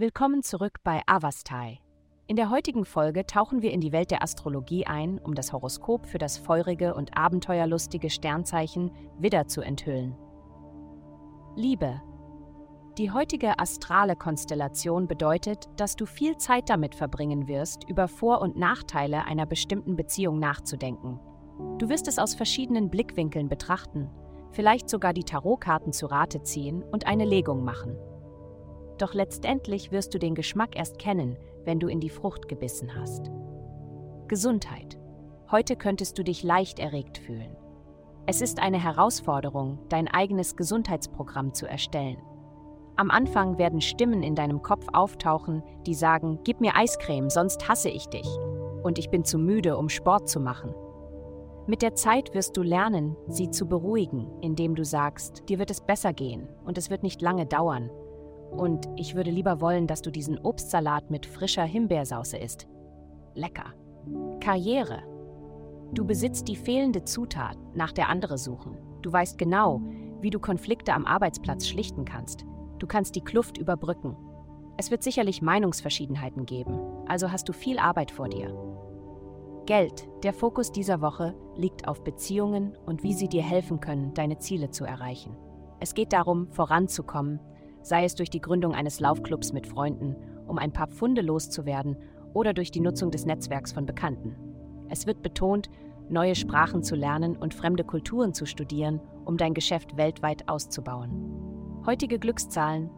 Willkommen zurück bei Avastai. In der heutigen Folge tauchen wir in die Welt der Astrologie ein, um das Horoskop für das feurige und abenteuerlustige Sternzeichen Widder zu enthüllen. Liebe. Die heutige astrale Konstellation bedeutet, dass du viel Zeit damit verbringen wirst, über Vor- und Nachteile einer bestimmten Beziehung nachzudenken. Du wirst es aus verschiedenen Blickwinkeln betrachten, vielleicht sogar die Tarotkarten zu Rate ziehen und eine Legung machen. Doch letztendlich wirst du den Geschmack erst kennen, wenn du in die Frucht gebissen hast. Gesundheit. Heute könntest du dich leicht erregt fühlen. Es ist eine Herausforderung, dein eigenes Gesundheitsprogramm zu erstellen. Am Anfang werden Stimmen in deinem Kopf auftauchen, die sagen, gib mir Eiscreme, sonst hasse ich dich. Und ich bin zu müde, um Sport zu machen. Mit der Zeit wirst du lernen, sie zu beruhigen, indem du sagst, dir wird es besser gehen und es wird nicht lange dauern und ich würde lieber wollen, dass du diesen Obstsalat mit frischer Himbeersauce isst. Lecker. Karriere. Du besitzt die fehlende Zutat, nach der andere suchen. Du weißt genau, wie du Konflikte am Arbeitsplatz schlichten kannst. Du kannst die Kluft überbrücken. Es wird sicherlich Meinungsverschiedenheiten geben, also hast du viel Arbeit vor dir. Geld. Der Fokus dieser Woche liegt auf Beziehungen und wie sie dir helfen können, deine Ziele zu erreichen. Es geht darum, voranzukommen, sei es durch die Gründung eines Laufclubs mit Freunden, um ein paar Pfunde loszuwerden oder durch die Nutzung des Netzwerks von Bekannten. Es wird betont, neue Sprachen zu lernen und fremde Kulturen zu studieren, um dein Geschäft weltweit auszubauen. Heutige Glückszahlen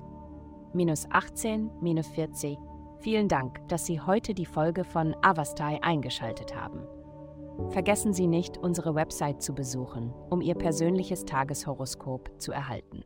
minus 18, minus 40. Vielen Dank, dass Sie heute die Folge von Avastai eingeschaltet haben. Vergessen Sie nicht, unsere Website zu besuchen, um Ihr persönliches Tageshoroskop zu erhalten.